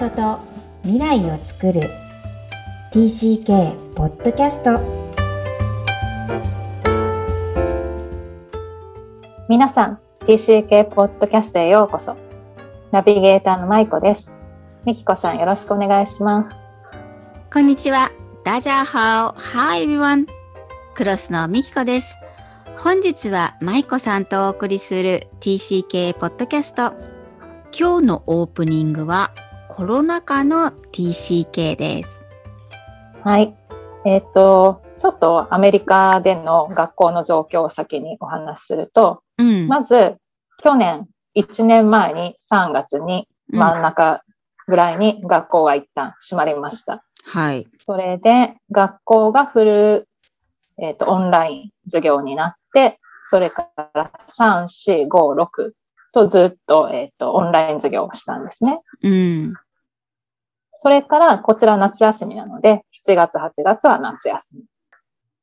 所と未来を作る TCK ポッドキャスト皆さん TCK ポッドキャストへようこそナビゲーターのまいこですみきこさんよろしくお願いしますこんにちは。ダジャーハオ。Hi everyone. クロスのみきこです。本日は舞子さんとお送りする TCK ポッドキャスト。今日のオープニングはコロナ禍の TCK です。はいえっ、とちょっとアメリカでの学校の状況を先にお話しすると、うん。まず去年1年前に3月に真ん中ぐらいに学校が一旦閉まりました。はい。それで学校がフル、えっ、と、オンライン授業になって、それから3、4、5、6とずっと、えっ、と、オンライン授業をしたんですね。うん。それから、こちら夏休みなので、7月、8月は夏休み。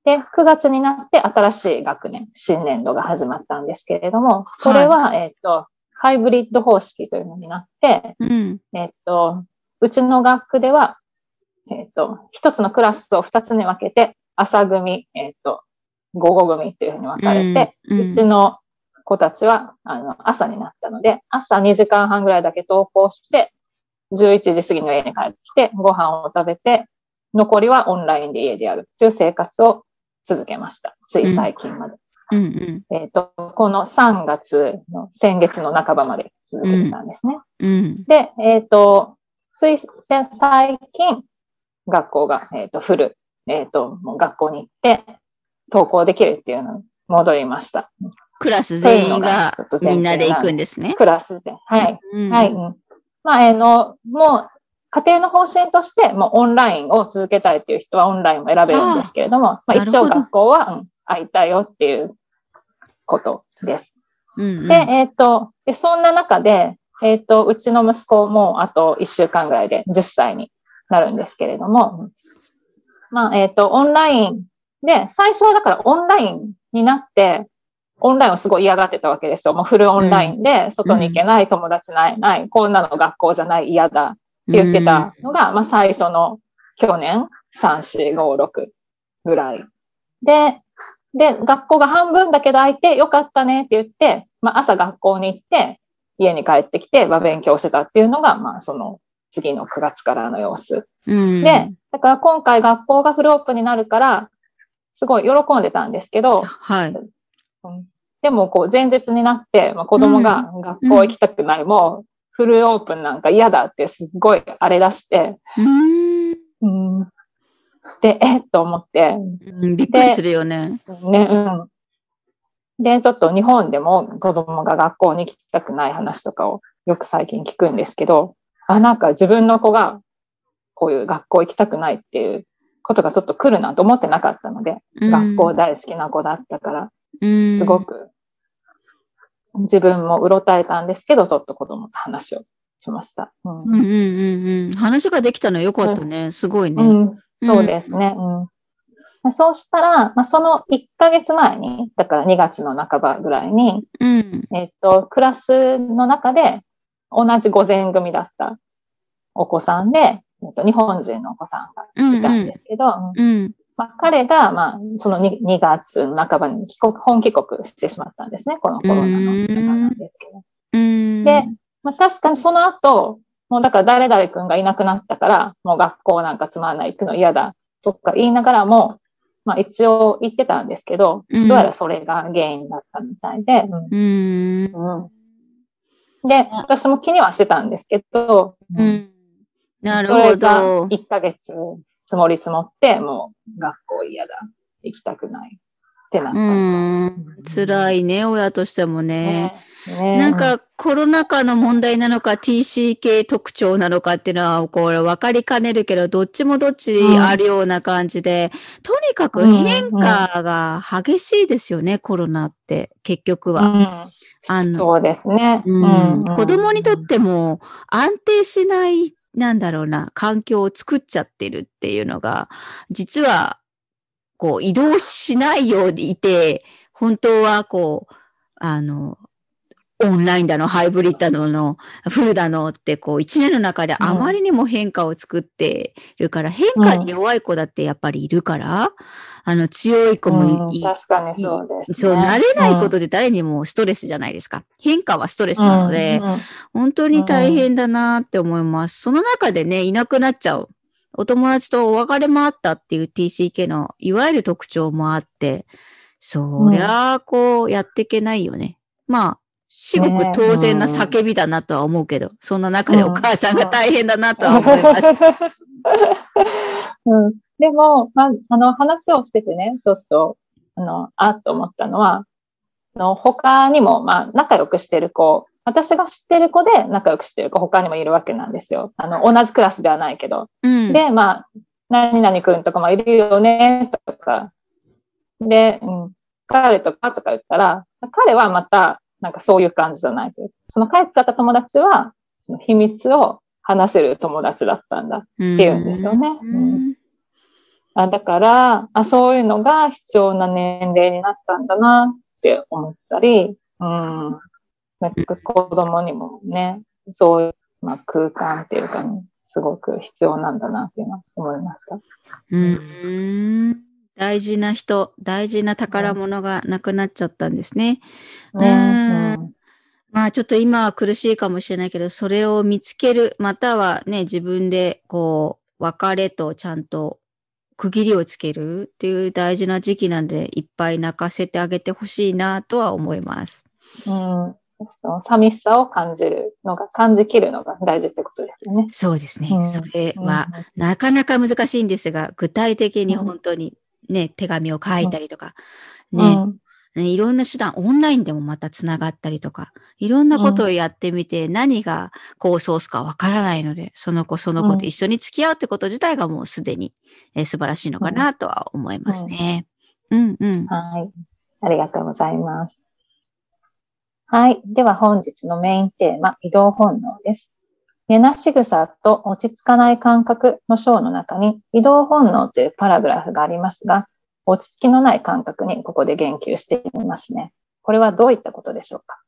で、9月になって新しい学年、新年度が始まったんですけれども、これは、えっ、と、ハイブリッド方式というのになって、うん。えっと、うちの学区では、えっと、一つのクラスを二つに分けて、朝組、えっと、午後組っていうふうに分かれて、うんうんうちの子たちは、あの、朝になったので、朝2時間半ぐらいだけ登校して、11時過ぎには家に帰ってきて、ご飯を食べて、残りはオンラインで家でやるという生活を続けました。つい最近まで。うん。うん。えっと、この3月の先月の半ばまで続けてたんですね。うん。で、えっ、と、つい最近、学校が、えっ、と、フル、えっ、と、もう学校に行って、登校できるっていうのに戻りました。クラス全員がみ提んなで行くんですね。クラスで。はい。うんはい。うんまあ、あの、もう、家庭の方針として、もうオンラインを続けたいっていう人はオンラインも選べるんですけれども、まあ、なるほど一応学校は、うん、空いたよっていうことです。うんうんで、えっ、と、で、そんな中で、えっ、と、うちの息子もあと1週間ぐらいで10歳になるんですけれども、まあ、えっ、と、オンラインで、最初はだからオンラインになって、オンラインをすごい嫌がってたわけですよ。もうフルオンラインで、外に行けない、友達ない、ない、こんなの学校じゃない、嫌だって言ってたのが、まあ最初の去年、3、4、5、6ぐらい。で、で、学校が半分だけど空いてよかったねって言って、まあ朝学校に行って、家に帰ってきて、まあ勉強してたっていうのが、まあその次の9月からの様子。うん。で、だから今回学校がフルオープンになるから、すごい喜んでたんですけど、はい。でもこう前日になって、まあ、子供が学校行きたくない、もうフルオープンなんか嫌だってすっごい荒れ出して、うんうん、で、えっ？と思って、うん。びっくりするよね。ね、うん。で、ちょっと日本でも子供が学校に行きたくない話とかをよく最近聞くんですけど、あ、なんか自分の子がこういう学校行きたくないっていうことがちょっと来るなと思ってなかったので、うん学校大好きな子だったから、うんすごく自分もうろたえたんですけど、ちょっと子供と話をしました。うんうんうんうんうん。話ができたのよかったね。すごいね。うん、そうですね。うん、そうしたら、まあ、その1ヶ月前に、だから2月の半ばぐらいに、うん。えっと、クラスの中で同じ午前組だったお子さんで、えっと、日本人のお子さんがいたんですけど、うんうん。まあ、彼が、まあ、その 2, 2月の半ばに帰国、本帰国してしまったんですね。このコロナの中なんですけど。うん。で、まあ、確かにその後、もうだから誰々君がいなくなったから、もう学校なんかつまんない、行くの嫌だとか言いながらも、まあ一応言ってたんですけど、うんどうやらそれが原因だったみたいで、うん。うんうんで、私も気にはしてたんですけど、うん。なるそれほがど。1ヶ月積もり積もって、もう学校嫌だ、行きたくないってなったうみん。辛いね、親としてもね。ね。ねなんかコロナ禍の問題なのか TCK 特徴なのかっていうのはこれ分かりかねるけどどっちもどっちあるような感じで、とにかく変化が激しいですよね、コロナって結局は。うんあのそうですね。うんうん子供にとっても安定しない、なんだろうな、環境を作っちゃってるっていうのが、実は、こう、移動しないようでいて、本当はこう、あの、オンラインだの、ハイブリッドだの、フルだのって、こう、一年の中であまりにも変化を作ってるから、変化に弱い子だってやっぱりいるから、あの、強い子もいい。確かにそうです、ね。そう、慣れないことで誰にもストレスじゃないですか。変化はストレスなので、本当に大変だなって思います。その中でね、いなくなっちゃう。お友達とお別れもあったっていう TCK のいわゆる特徴もあって、そりゃあ、こうやっていけないよね。まあ、至極当然な叫びだなとは思うけど、そんな中でお母さんが大変だなとは思います。うん、でも、まあ、あの、話をしててね、ちょっと、あの、あっと思ったのは、あの他にも、まあ、仲良くしてる子、私が知ってる子で仲良くしてる子、他にもいるわけなんですよ。あの、同じクラスではないけど。うん。で、まあ、何々くんとかもいるよね、とか。で、うん、彼とかとか言ったら、彼はまた、なんかそういう感じじゃないという。その帰ってた友達は、その秘密を話せる友達だったんだ。って言うんですよねうんあだからあ、そういうのが必要な年齢になったんだなって思ったり、うん。なんか子供にもね、そういう、まあ、空間っていうか、ね、すごく必要なんだなっていうのは思いました。うん。大事な人、大事な宝物がなくなっちゃったんですね。うんうんまあちょっと今は苦しいかもしれないけど、それを見つける、またはね、自分でこう、別れとちゃんと区切りをつけるっていう大事な時期なんで、いっぱい泣かせてあげてほしいなとは思います。うん。その寂しさを感じるのが、感じきるのが大事ってことですよね。そうですね。うんそれは、なかなか難しいんですが、具体的に本当にね、手紙を書いたりとか、うん、ね、ねいろんな手段、オンラインでもまたつながったりとか、いろんなことをやってみて、何がこうソースかわからないので、その子その子と一緒に付き合うってこと自体がもうすでに、えー素晴らしいのかなとは思いますね。うんうん。はい。ありがとうございます。はい。では本日のメインテーマ、移動本能です。寝なし草と落ち着かない感覚の章の中に移動本能というパラグラフがありますが、落ち着きのない感覚にここで言及していますね。これはどういったことでしょうか？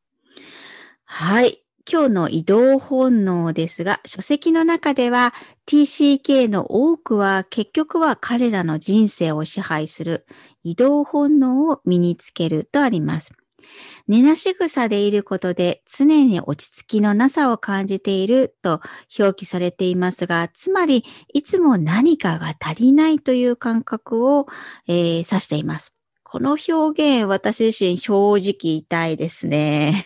はい。今日の移動本能ですが、書籍の中では TCK の多くは結局は彼らの人生を支配する移動本能を身につけるとあります。寝なし草でいることで常に落ち着きのなさを感じていると表記されていますが、つまりいつも何かが足りないという感覚を、えー指しています。この表現、私自身正直痛いですね。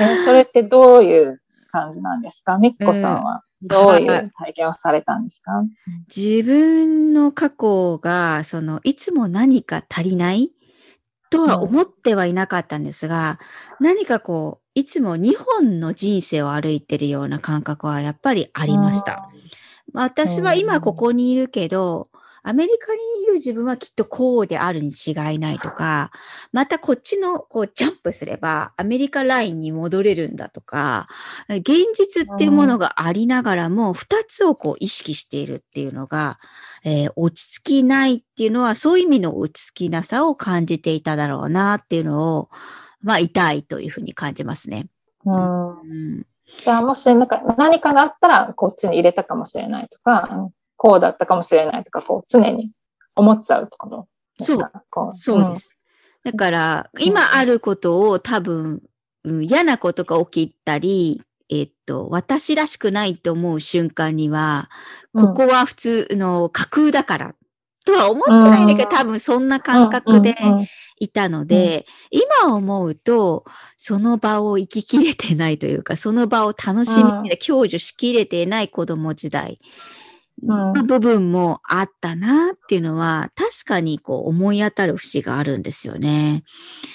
えそれってどういう感じなんですか？みっこさんはどういう体験をされたんですか、自分の過去が、その、いつも何か足りないとは思ってはいなかったんですが、何かこう、いつも2本の人生を歩いてるような感覚はやっぱりあありました。。私は今ここにいるけど、アメリカにいる自分はきっとこうであるに違いないとか、またこっちのこうジャンプすればアメリカラインに戻れるんだとか、現実っていうものがありながらも、二つをこう意識しているっていうのが、えー落ち着きないっていうのは、そういう意味の落ち着きなさを感じていただろうなっていうのを、まあ痛いというふうに感じますね。うん。うん。じゃあもしなんか何かがあったらこっちに入れたかもしれないとか、うんこうだったかもしれないとか、こう常に思っちゃうとですかこそうで。す。だから、今あることを多分、うん嫌なことが起きたり、えっと、私らしくないと思う瞬間には、うんここは普通の架空だから、とは思ってないんだけど、うん。多分そんな感覚でうんうんいたので、今思うと、その場を生ききれてないというか、その場を楽しみで享受しきれていない子供時代うんの部分もあったなっていうのは、確かにこう思い当たる節があるんですよね。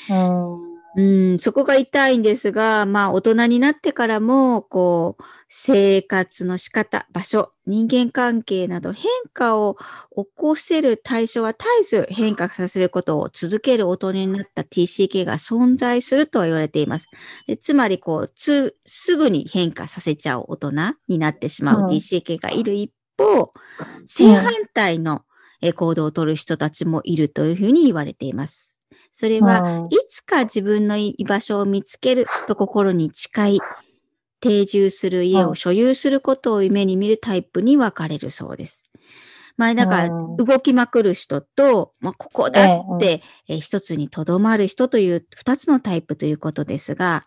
うんうん、そこが痛いんですが、まあ大人になってからも、こう、生活の仕方、場所、人間関係など変化を起こせる対象は絶えず変化させることを続ける大人になった TCK が存在するとは言われています。でつまり、こう、つ、すぐに変化させちゃう大人になってしまうんう TCK がいる一方、正反対のえー行動をとる人たちもいるというふうに言われています。それは、いつか自分の居場所を見つけると心に誓い、定住する家を所有することを夢に見るタイプに分かれるそうです。まあ、だから、動きまくる人と、まあ、ここだって、えー、一つにとどまる人という二つのタイプということですが、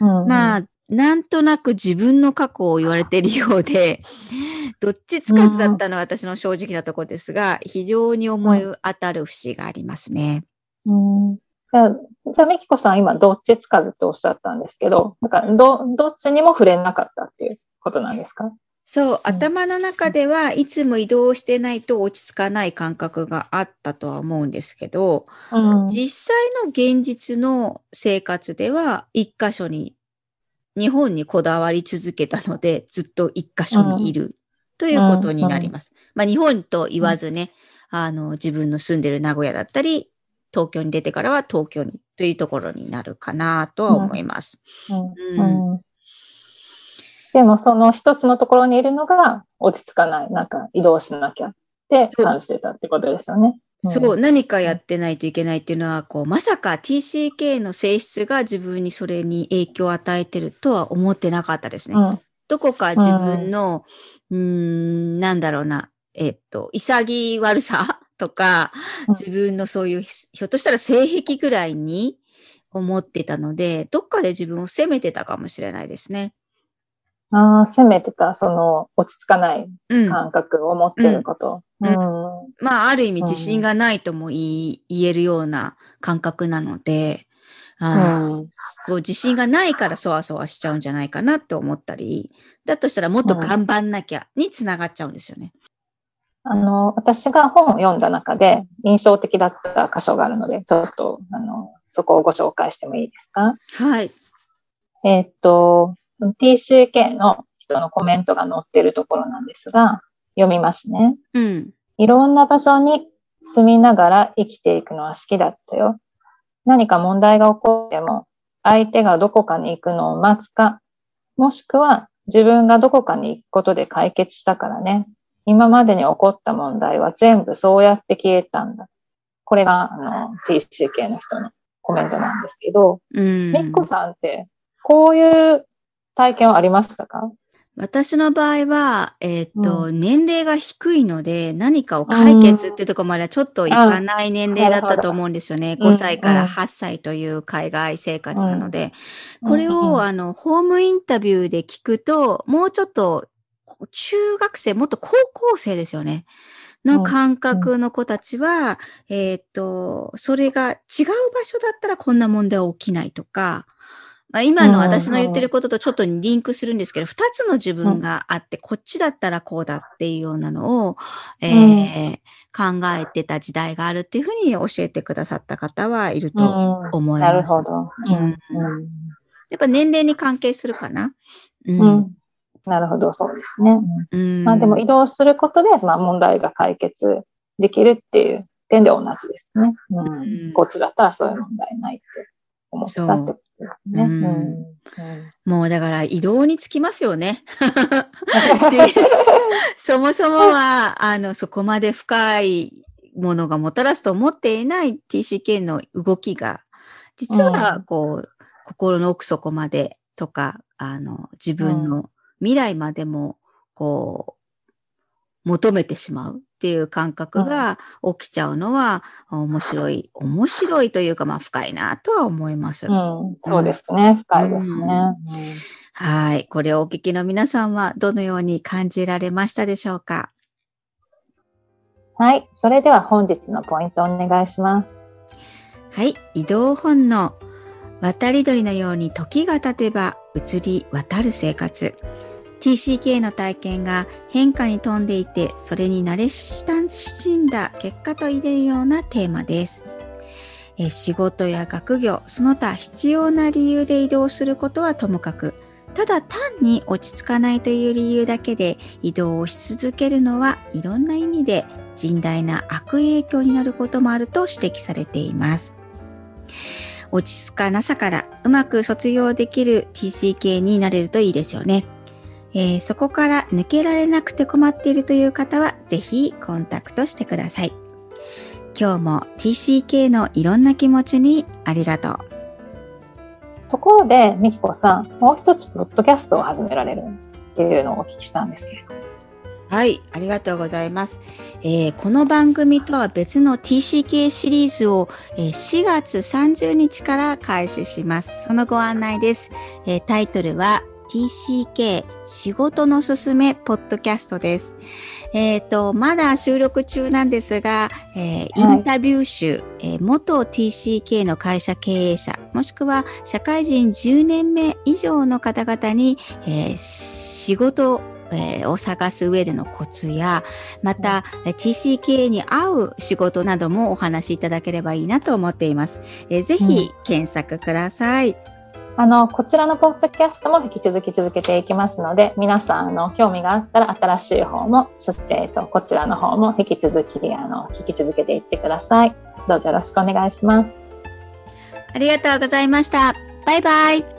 まあ、なんとなく自分の過去を言われているようで、どっちつかずだったのは私の正直なところですが、非常に思い当たる節がありますね。うん、じゃあ、じゃあ、ミキコさん今どっちつかずっておっしゃったんですけど、なんかど、どっちにも触れなかったっていうことなんですか？そう、頭の中ではいつも移動してないと落ち着かない感覚があったとは思うんですけど、うん、実際の現実の生活では一箇所に、日本にこだわり続けたので、ずっと一箇所にいる。ということになります。まあ日本と言わずね、あの自分の住んでる名古屋だったり、東京に出てからは東京にというところになるかなとは思います。うん。でもその一つのところにいるのが落ち着かない、なんか移動しなきゃって感じてたってことですよね。そう、うん、何かやってないといけないっていうのは、こう、まさか TCK の性質が自分にそれに影響を与えてるとは思ってなかったですね。うん、どこか自分の、うん、ん、なんだろうな、えっと、潔悪さとか、自分のそういう、ひょっとしたら性癖ぐらいに思ってたので、どっかで自分を責めてたかもしれないですね。ああ、責めてた、その、落ち着かない感覚を持ってること。うん。うん、まあ、ある意味自信がないとも言い、言えるような感覚なので、あうん、こう自信がないからそわそわしちゃうんじゃないかなって思ったり、だとしたらもっと頑張んなきゃにつながっちゃうんですよね。あの、私が本を読んだ中で印象的だった箇所があるので、ちょっと、あの、そこをご紹介してもいいですか？はい。えっと、TCK の人のコメントが載ってるところなんですが、読みますね。うん。いろんな場所に住みながら生きていくのは好きだったよ。何か問題が起こっても、相手がどこかに行くのを待つか、もしくは自分がどこかに行くことで解決したからね。今までに起こった問題は全部そうやって消えたんだ。これが、あの、TCK の人のコメントなんですけど、うん。ミッコさんって、こういう体験はありましたか？私の場合は、えっ、ー、と、うん、年齢が低いので、何かを解決ってとこまではちょっといかない年齢だったと思うんですよね。うん、5歳から8歳という海外生活なので。うん、これを、あの、ホームインタビューで聞くと、もうちょっと、中学生、もっと高校生ですよね。の感覚の子たちは、えっ、ー、と、それが違う場所だったらこんな問題は起きないとか、まあ、今の私の言ってることとちょっとリンクするんですけど、二つの自分があって、こっちだったらこうだっていうようなのを、えー、考えてた時代があるっていうふうに教えてくださった方はいると思います。なるほど、うん。やっぱ年齢に関係するかな。うん。なるほど、そうですね。うん、まあでも移動することで、まあ問題が解決できるっていう点で同じですね。うん、こっちだったらそういう問題ないって思ったってですね。うんうんもうだから移動につきますよね。そもそもは、あの、そこまで深いものがもたらすと思っていない TCK の動きが、実は、こう、心の奥底までとか、あの、自分の未来までも、こう、求めてしまう。っていう感覚が起きちゃうのは面白い、面白いというか、まあ深いなとは思います。うん、そうですね。深いですね。はい。これをお聞きの皆さんはどのように感じられましたでしょうか？はい。それでは本日のポイントをお願いします。はい。移動本能。渡り鳥のように時が経てば移り渡る生活。TCK の体験が変化に富んでいて、それに慣れ親んだ結果と言えるようなテーマです。え仕事や学業、その他必要な理由で移動することはともかく、ただ単に落ち着かないという理由だけで移動をし続けるのはいろんな意味で甚大な悪影響になることもあると指摘されています。落ち着かなさからうまく卒業できる TCK になれるといいですよね。えー、そこから抜けられなくて困っているという方は、ぜひコンタクトしてください。今日も TCK のいろんな気持ちにありがとう。ところで、みきこさん、もう一つ、ポッドキャストを始められるっていうのをお聞きしたんですけれど。はい、ありがとうございます。えーこの番組とは別の TCK シリーズを、えー4月30日から開始します。そのご案内です。えータイトルは TCK 仕事のすすめポッドキャストです。えっ、と、まだ収録中なんですが、えーインタビュー集、えー元 TCK の会社経営者、もしくは社会人10年目以上の方々に、えー仕事えーを探す上でのコツや、また、えー TCK に合う仕事などもお話しいただければいいなと思っています。えーぜひ検索ください。あの、こちらのポッドキャストも引き続き続けていきますので、皆さん、あの、興味があったら新しい方も、そして、えっと、こちらの方も引き続き、あの、聞き続けていってください。どうぞよろしくお願いします。ありがとうございました。バイバイ。